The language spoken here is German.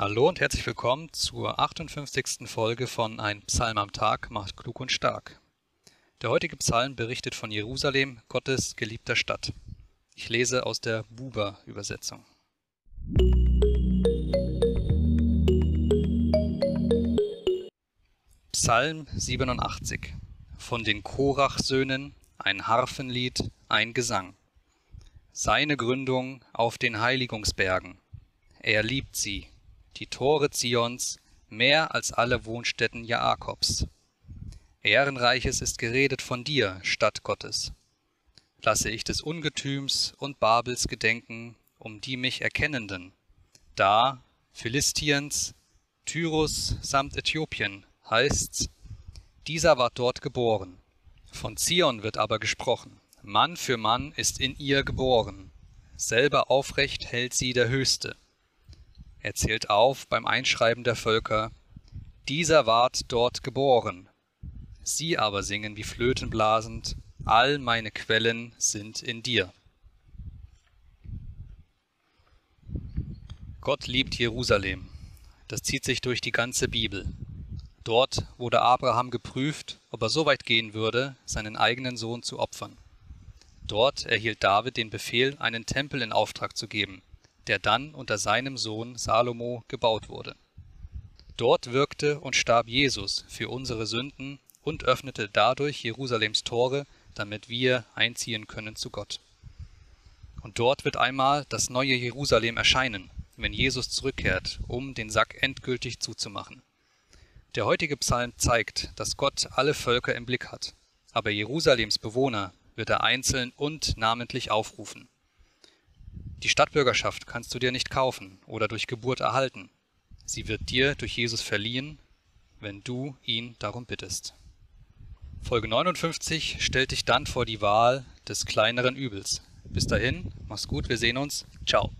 Hallo und herzlich willkommen zur 58. Folge von Ein Psalm am Tag macht klug und stark. Der heutige Psalm berichtet von Jerusalem, Gottes geliebter Stadt. Ich lese aus der Buber-Übersetzung. Psalm 87 Von den Korach-Söhnen ein Harfenlied, ein Gesang. Seine Gründung auf den Heiligungsbergen. Er liebt sie, die Tore Zions, mehr als alle Wohnstätten Jakobs. Ehrenreiches ist geredet von dir, Stadt Gottes. Lasse ich des Ungetüms und Babels gedenken, um die mich erkennenden. Da, Philistiens, Tyrus samt Äthiopien, heißt's, dieser ward dort geboren. Von Zion wird aber gesprochen, Mann für Mann ist in ihr geboren. Selber aufrecht hält sie der Höchste. Er zählt auf beim Einschreiben der Völker, dieser ward dort geboren. Sie aber singen wie Flöten blasend, all meine Quellen sind in dir. Gott liebt Jerusalem. Das zieht sich durch die ganze Bibel. Dort wurde Abraham geprüft, ob er so weit gehen würde, seinen eigenen Sohn zu opfern. Dort erhielt David den Befehl, einen Tempel in Auftrag zu geben, der dann unter seinem Sohn Salomo gebaut wurde. Dort wirkte und starb Jesus für unsere Sünden und öffnete dadurch Jerusalems Tore, damit wir einziehen können zu Gott. Und dort wird einmal das neue Jerusalem erscheinen, wenn Jesus zurückkehrt, um den Sack endgültig zuzumachen. Der heutige Psalm zeigt, dass Gott alle Völker im Blick hat, aber Jerusalems Bewohner wird er einzeln und namentlich aufrufen. Die Stadtbürgerschaft kannst du dir nicht kaufen oder durch Geburt erhalten. Sie wird dir durch Jesus verliehen, wenn du ihn darum bittest. Folge 59 stellt dich dann vor die Wahl des kleineren Übels. Bis dahin, mach's gut, wir sehen uns. Ciao.